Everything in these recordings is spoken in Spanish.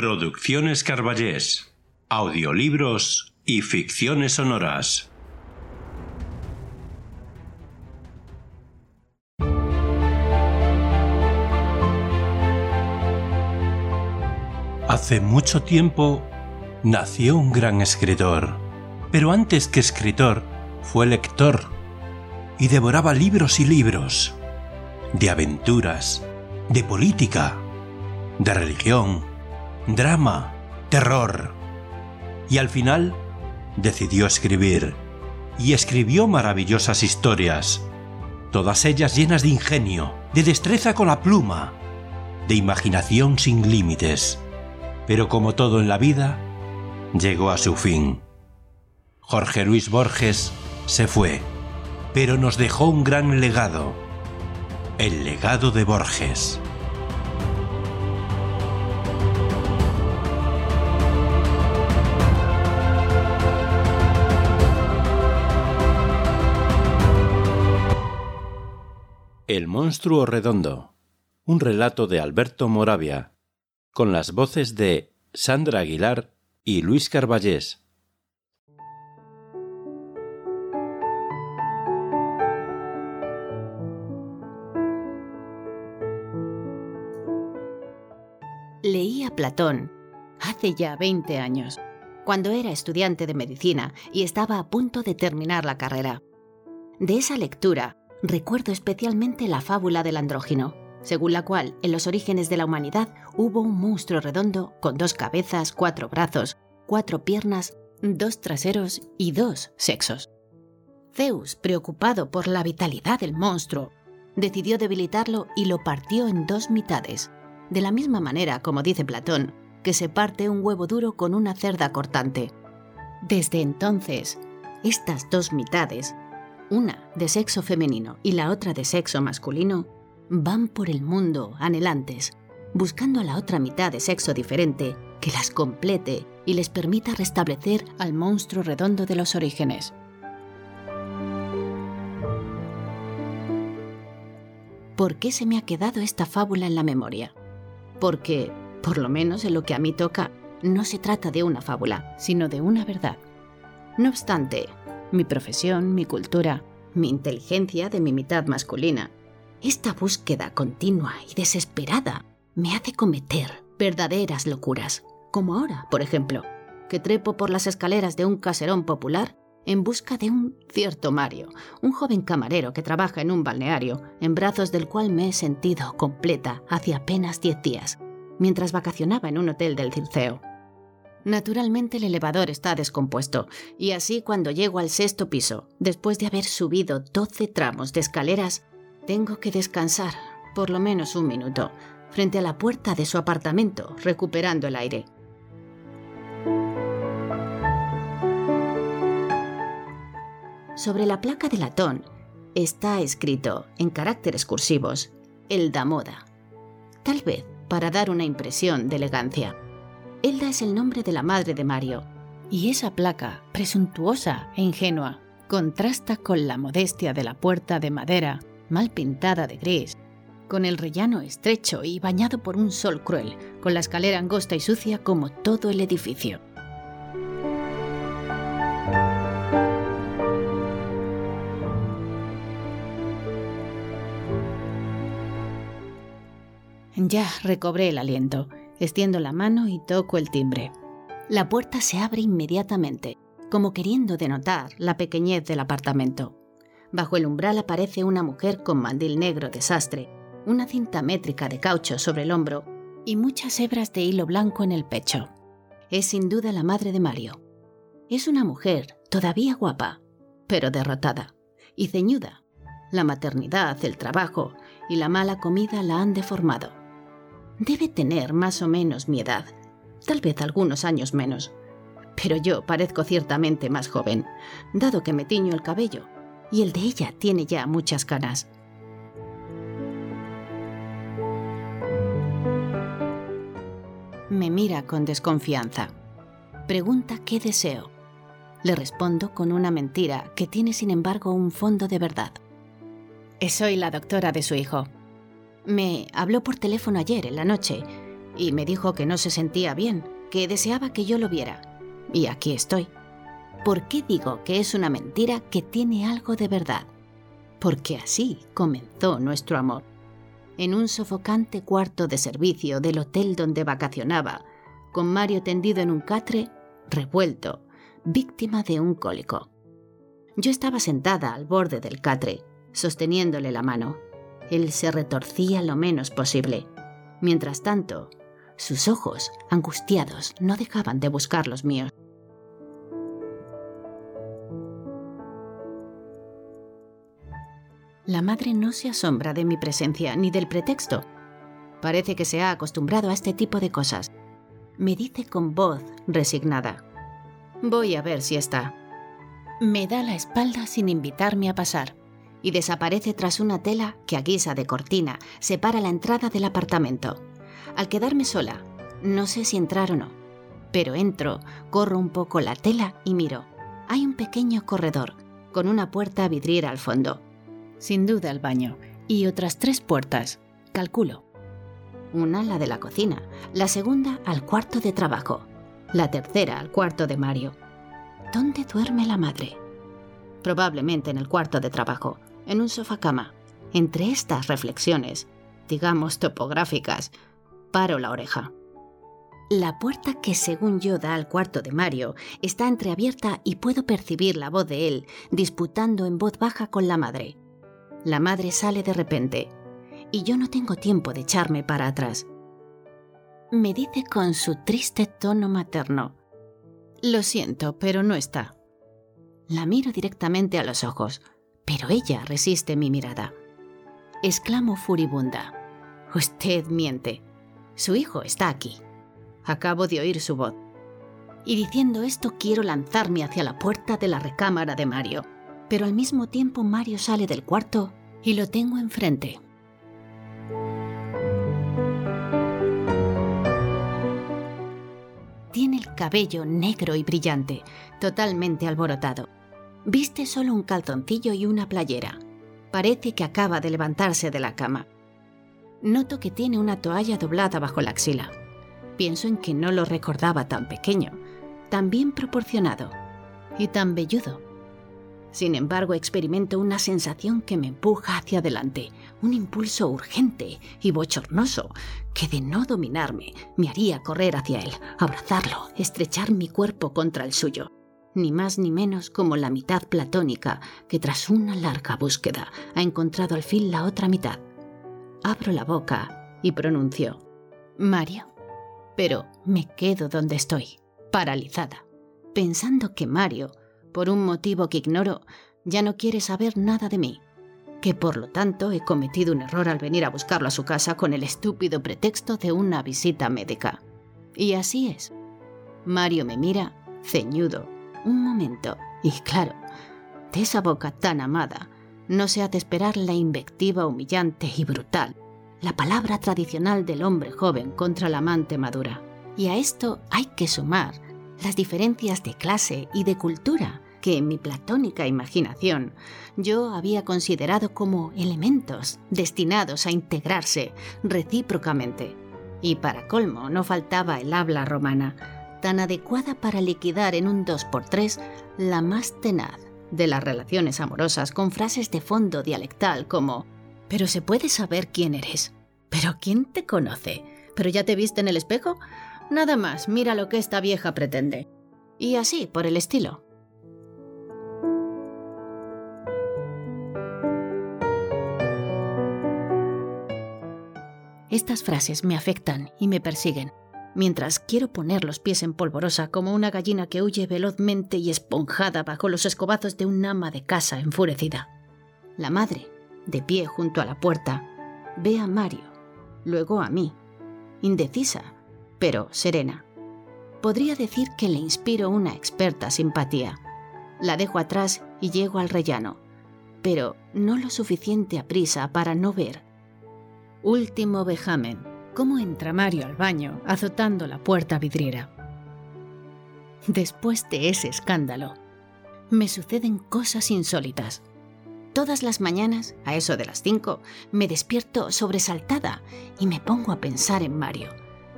Producciones Carballés, audiolibros y ficciones sonoras. Hace mucho tiempo nació un gran escritor, pero antes que escritor fue lector y devoraba libros y libros de aventuras, de política, de religión, drama, terror. Y al final decidió escribir, y escribió maravillosas historias, todas ellas llenas de ingenio, de destreza con la pluma, de imaginación sin límites. Pero como todo en la vida, llegó a su fin. Jorge Luis Borges se fue, pero nos dejó un gran legado, el legado de Borges. El monstruo redondo. Un relato de Alberto Moravia, con las voces de Sandra Aguilar y Luis Carballés. Leí a Platón hace ya 20 años, cuando era estudiante de medicina y estaba a punto de terminar la carrera. De esa lectura recuerdo especialmente la fábula del andrógino, según la cual en los orígenes de la humanidad hubo un monstruo redondo con dos cabezas, cuatro brazos, cuatro piernas, dos traseros y dos sexos. Zeus, preocupado por la vitalidad del monstruo, decidió debilitarlo y lo partió en dos mitades, de la misma manera, como dice Platón, que se parte un huevo duro con una cerda cortante. Desde entonces, estas dos mitades una de sexo femenino y la otra de sexo masculino, van por el mundo anhelantes, buscando a la otra mitad de sexo diferente que las complete y les permita restablecer al monstruo redondo de los orígenes. ¿Por qué se me ha quedado esta fábula en la memoria? Porque, por lo menos en lo que a mí toca, no se trata de una fábula, sino de una verdad. No obstante, mi profesión, mi cultura, mi inteligencia de mi mitad masculina. Esta búsqueda continua y desesperada me hace cometer verdaderas locuras, como ahora, por ejemplo, que trepo por las escaleras de un caserón popular en busca de un cierto Mario, un joven camarero que trabaja en un balneario, en brazos del cual me he sentido completa hace apenas diez días, mientras vacacionaba en un hotel del Circeo. Naturalmente el elevador está descompuesto, y así cuando llego al sexto piso, después de haber subido 12 tramos de escaleras, tengo que descansar, por lo menos un minuto, frente a la puerta de su apartamento, recuperando el aire. Sobre la placa de latón está escrito, en caracteres cursivos, el da moda, tal vez para dar una impresión de elegancia. Elda es el nombre de la madre de Mario, y esa placa, presuntuosa e ingenua, contrasta con la modestia de la puerta de madera, mal pintada de gris, con el rellano estrecho y bañado por un sol cruel, con la escalera angosta y sucia como todo el edificio. Ya recobré el aliento Extiendo la mano y toco el timbre. La puerta se abre inmediatamente, como queriendo denotar la pequeñez del apartamento. Bajo el umbral aparece una mujer con mandil negro de sastre, una cinta métrica de caucho sobre el hombro y muchas hebras de hilo blanco en el pecho. Es sin duda la madre de Mario. Es una mujer todavía guapa, pero derrotada y ceñuda. La maternidad, el trabajo y la mala comida la han deformado. Debe tener más o menos mi edad, tal vez algunos años menos. Pero yo parezco ciertamente más joven, dado que me tiño el cabello, y el de ella tiene ya muchas canas. Me mira con desconfianza. Pregunta qué deseo. Le respondo con una mentira que tiene sin embargo un fondo de verdad. Soy la doctora de su hijo. Me habló por teléfono ayer en la noche y me dijo que no se sentía bien, que deseaba que yo lo viera. Y aquí estoy. ¿Por qué digo que es una mentira que tiene algo de verdad? Porque así comenzó nuestro amor. En un sofocante cuarto de servicio del hotel donde vacacionaba, con Mario tendido en un catre, revuelto, víctima de un cólico. Yo estaba sentada al borde del catre, sosteniéndole la mano. Él se retorcía lo menos posible. Mientras tanto, sus ojos, angustiados, no dejaban de buscar los míos. La madre no se asombra de mi presencia ni del pretexto. Parece que se ha acostumbrado a este tipo de cosas. Me dice con voz resignada. Voy a ver si está. Me da la espalda sin invitarme a pasar y desaparece tras una tela que a guisa de cortina separa la entrada del apartamento. Al quedarme sola, no sé si entrar o no, pero entro, corro un poco la tela y miro. Hay un pequeño corredor, con una puerta vidriera al fondo. Sin duda el baño, y otras tres puertas, calculo. Una la de la cocina, la segunda al cuarto de trabajo, la tercera al cuarto de Mario. ¿Dónde duerme la madre? Probablemente en el cuarto de trabajo, en un sofá cama. Entre estas reflexiones, digamos topográficas, paro la oreja. La puerta que según yo da al cuarto de Mario está entreabierta y puedo percibir la voz de él disputando en voz baja con la madre. La madre sale de repente y yo no tengo tiempo de echarme para atrás. Me dice con su triste tono materno, Lo siento, pero no está. La miro directamente a los ojos pero ella resiste mi mirada. Exclamo furibunda. Usted miente. Su hijo está aquí. Acabo de oír su voz. Y diciendo esto quiero lanzarme hacia la puerta de la recámara de Mario. Pero al mismo tiempo Mario sale del cuarto y lo tengo enfrente. Tiene el cabello negro y brillante, totalmente alborotado. Viste solo un calzoncillo y una playera. Parece que acaba de levantarse de la cama. Noto que tiene una toalla doblada bajo la axila. Pienso en que no lo recordaba tan pequeño, tan bien proporcionado y tan velludo. Sin embargo, experimento una sensación que me empuja hacia adelante, un impulso urgente y bochornoso que de no dominarme me haría correr hacia él, abrazarlo, estrechar mi cuerpo contra el suyo ni más ni menos como la mitad platónica que tras una larga búsqueda ha encontrado al fin la otra mitad. Abro la boca y pronuncio, Mario. Pero me quedo donde estoy, paralizada, pensando que Mario, por un motivo que ignoro, ya no quiere saber nada de mí, que por lo tanto he cometido un error al venir a buscarlo a su casa con el estúpido pretexto de una visita médica. Y así es. Mario me mira, ceñudo, un momento, y claro, de esa boca tan amada, no se ha de esperar la invectiva humillante y brutal, la palabra tradicional del hombre joven contra la amante madura. Y a esto hay que sumar las diferencias de clase y de cultura que en mi platónica imaginación yo había considerado como elementos destinados a integrarse recíprocamente. Y para colmo no faltaba el habla romana, tan adecuada para liquidar en un 2x3 la más tenaz de las relaciones amorosas con frases de fondo dialectal como Pero se puede saber quién eres. Pero ¿quién te conoce? ¿Pero ya te viste en el espejo? Nada más, mira lo que esta vieja pretende. Y así, por el estilo. Estas frases me afectan y me persiguen mientras quiero poner los pies en polvorosa como una gallina que huye velozmente y esponjada bajo los escobazos de un ama de casa enfurecida. La madre, de pie junto a la puerta, ve a Mario, luego a mí, indecisa, pero serena. Podría decir que le inspiro una experta simpatía. La dejo atrás y llego al rellano, pero no lo suficiente a prisa para no ver. Último vejamen. ¿Cómo entra Mario al baño azotando la puerta vidriera? Después de ese escándalo, me suceden cosas insólitas. Todas las mañanas, a eso de las cinco, me despierto sobresaltada y me pongo a pensar en Mario.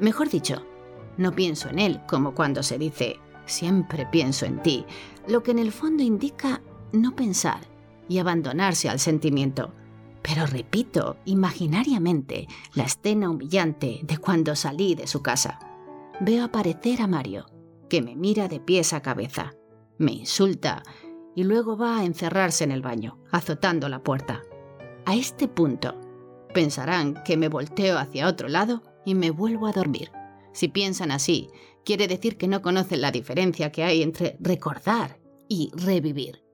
Mejor dicho, no pienso en él como cuando se dice siempre pienso en ti, lo que en el fondo indica no pensar y abandonarse al sentimiento. Pero repito imaginariamente la escena humillante de cuando salí de su casa. Veo aparecer a Mario, que me mira de pies a cabeza, me insulta y luego va a encerrarse en el baño, azotando la puerta. A este punto, pensarán que me volteo hacia otro lado y me vuelvo a dormir. Si piensan así, quiere decir que no conocen la diferencia que hay entre recordar y revivir.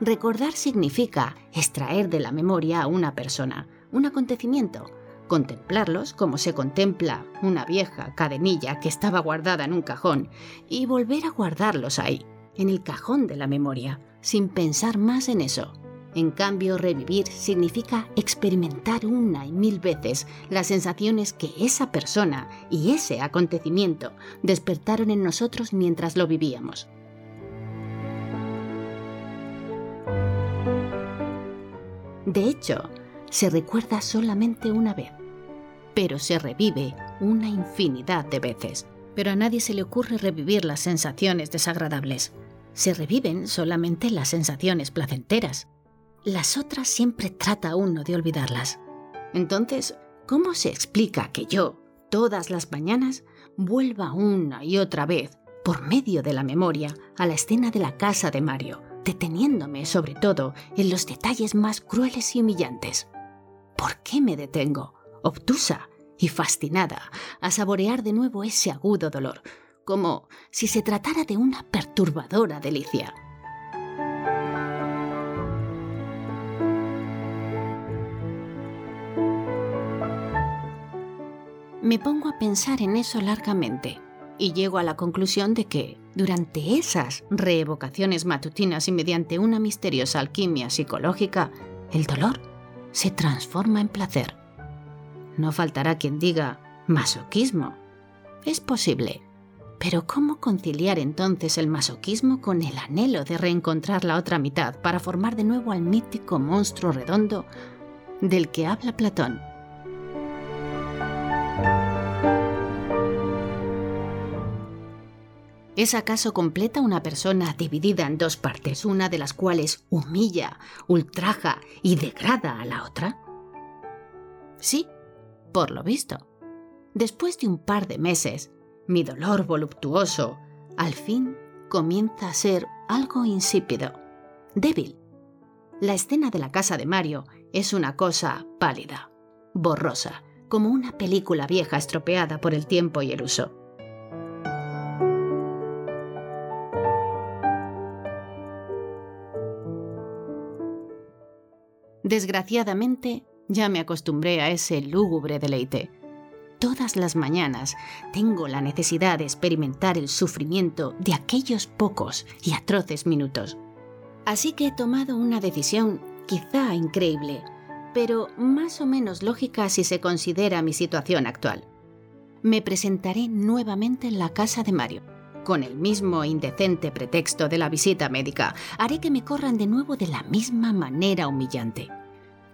Recordar significa extraer de la memoria a una persona, un acontecimiento, contemplarlos como se contempla una vieja cadenilla que estaba guardada en un cajón y volver a guardarlos ahí, en el cajón de la memoria, sin pensar más en eso. En cambio, revivir significa experimentar una y mil veces las sensaciones que esa persona y ese acontecimiento despertaron en nosotros mientras lo vivíamos. De hecho, se recuerda solamente una vez, pero se revive una infinidad de veces. Pero a nadie se le ocurre revivir las sensaciones desagradables. Se reviven solamente las sensaciones placenteras. Las otras siempre trata uno de olvidarlas. Entonces, ¿cómo se explica que yo, todas las mañanas, vuelva una y otra vez, por medio de la memoria, a la escena de la casa de Mario, deteniéndome sobre todo en los detalles más crueles y humillantes? ¿Por qué me detengo, obtusa y fascinada, a saborear de nuevo ese agudo dolor, como si se tratara de una perturbadora delicia? Me pongo a pensar en eso largamente y llego a la conclusión de que, durante esas reevocaciones matutinas y mediante una misteriosa alquimia psicológica, el dolor se transforma en placer. No faltará quien diga masoquismo. Es posible. Pero ¿cómo conciliar entonces el masoquismo con el anhelo de reencontrar la otra mitad para formar de nuevo al mítico monstruo redondo del que habla Platón? ¿Es acaso completa una persona dividida en dos partes, una de las cuales humilla, ultraja y degrada a la otra? Sí, por lo visto. Después de un par de meses, mi dolor voluptuoso, al fin, comienza a ser algo insípido, débil. La escena de la casa de Mario es una cosa pálida, borrosa, como una película vieja estropeada por el tiempo y el uso. Desgraciadamente, ya me acostumbré a ese lúgubre deleite. Todas las mañanas tengo la necesidad de experimentar el sufrimiento de aquellos pocos y atroces minutos. Así que he tomado una decisión quizá increíble, pero más o menos lógica si se considera mi situación actual. Me presentaré nuevamente en la casa de Mario. Con el mismo indecente pretexto de la visita médica, haré que me corran de nuevo de la misma manera humillante.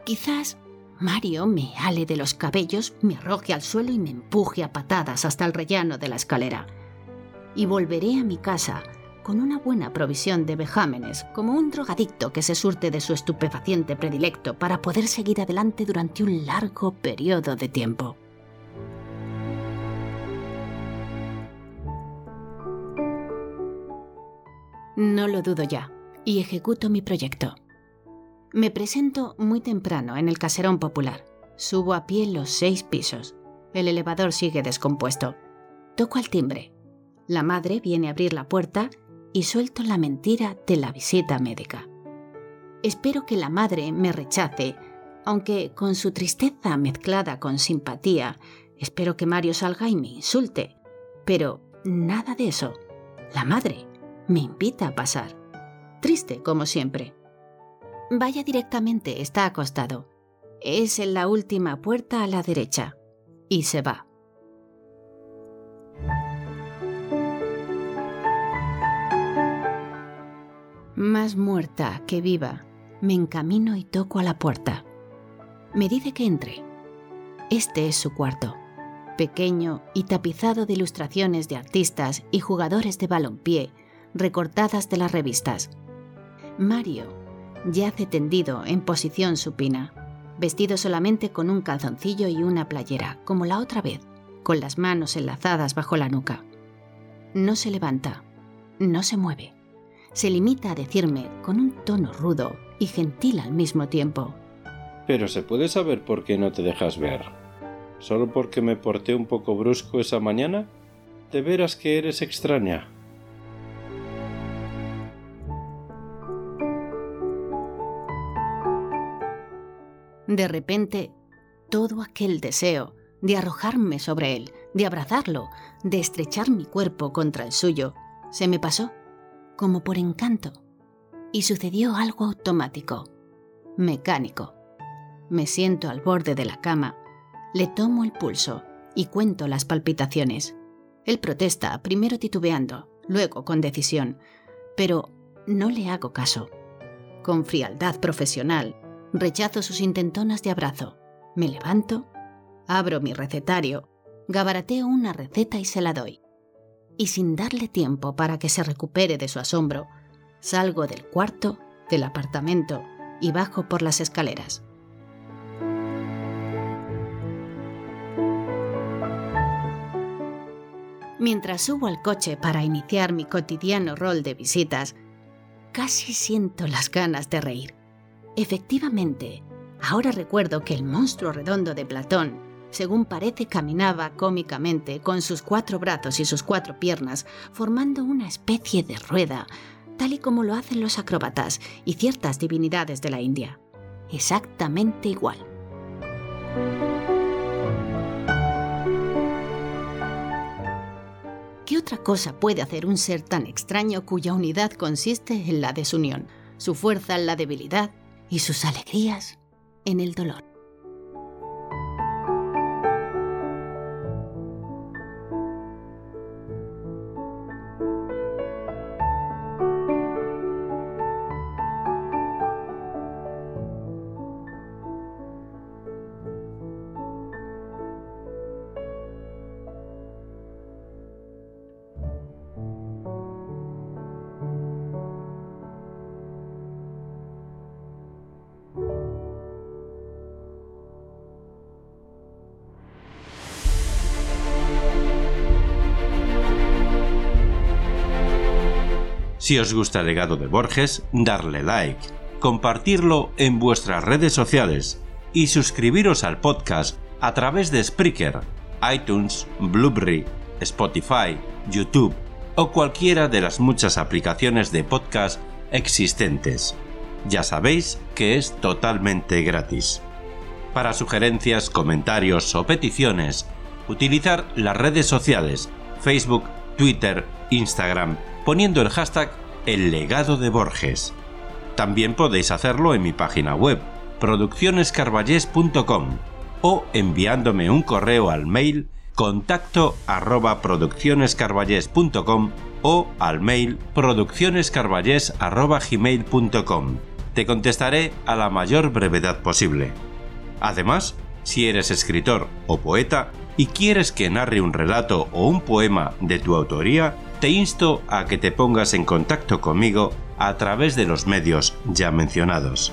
Quizás Mario me ale de los cabellos, me arroje al suelo y me empuje a patadas hasta el rellano de la escalera. Y volveré a mi casa con una buena provisión de vejámenes, como un drogadicto que se surte de su estupefaciente predilecto para poder seguir adelante durante un largo periodo de tiempo. No lo dudo ya, y ejecuto mi proyecto. Me presento muy temprano en el caserón popular. Subo a pie los seis pisos. El elevador sigue descompuesto. Toco al timbre. La madre viene a abrir la puerta y suelto la mentira de la visita médica. Espero que la madre me rechace, aunque con su tristeza mezclada con simpatía, espero que Mario salga y me insulte. Pero nada de eso. La madre me invita a pasar. Triste, como siempre. Vaya directamente, está acostado. Es en la última puerta a la derecha. Y se va. Más muerta que viva, me encamino y toco a la puerta. Me dice que entre. Este es su cuarto, pequeño y tapizado de ilustraciones de artistas y jugadores de balompié recortadas de las revistas. Mario yace tendido en posición supina, vestido solamente con un calzoncillo y una playera, como la otra vez, con las manos enlazadas bajo la nuca. No se levanta, no se mueve. Se limita a decirme con un tono rudo y gentil al mismo tiempo. Pero se puede saber por qué no te dejas ver. ¿Solo porque me porté un poco brusco esa mañana? De veras que eres extraña. De repente, todo aquel deseo de arrojarme sobre él, de abrazarlo, de estrechar mi cuerpo contra el suyo, se me pasó, como por encanto, y sucedió algo automático, mecánico. Me siento al borde de la cama, le tomo el pulso y cuento las palpitaciones. Él protesta, primero titubeando, luego con decisión, pero no le hago caso. Con frialdad profesional, Rechazo sus intentonas de abrazo. Me levanto, abro mi recetario, gabarateo una receta y se la doy. Y sin darle tiempo para que se recupere de su asombro, salgo del cuarto, del apartamento y bajo por las escaleras. Mientras subo al coche para iniciar mi cotidiano rol de visitas, casi siento las ganas de reír. Efectivamente, ahora recuerdo que el monstruo redondo de Platón, según parece, caminaba cómicamente con sus cuatro brazos y sus cuatro piernas, formando una especie de rueda, tal y como lo hacen los acróbatas y ciertas divinidades de la India. Exactamente igual. ¿Qué otra cosa puede hacer un ser tan extraño cuya unidad consiste en la desunión, su fuerza en la debilidad y sus alegrías en el dolor. Si os gusta legado de Borges, darle like, compartirlo en vuestras redes sociales y suscribiros al podcast a través de Spreaker, iTunes, Blueberry, Spotify, YouTube o cualquiera de las muchas aplicaciones de podcast existentes. Ya sabéis que es totalmente gratis. Para sugerencias, comentarios o peticiones, utilizar las redes sociales Facebook, Twitter, Instagram, poniendo el hashtag El legado de Borges. También podéis hacerlo en mi página web, produccionescarballés.com o enviándome un correo al mail contacto arroba o al mail produccionescarballés Te contestaré a la mayor brevedad posible. Además, si eres escritor o poeta y quieres que narre un relato o un poema de tu autoría, te insto a que te pongas en contacto conmigo a través de los medios ya mencionados.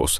вопрос,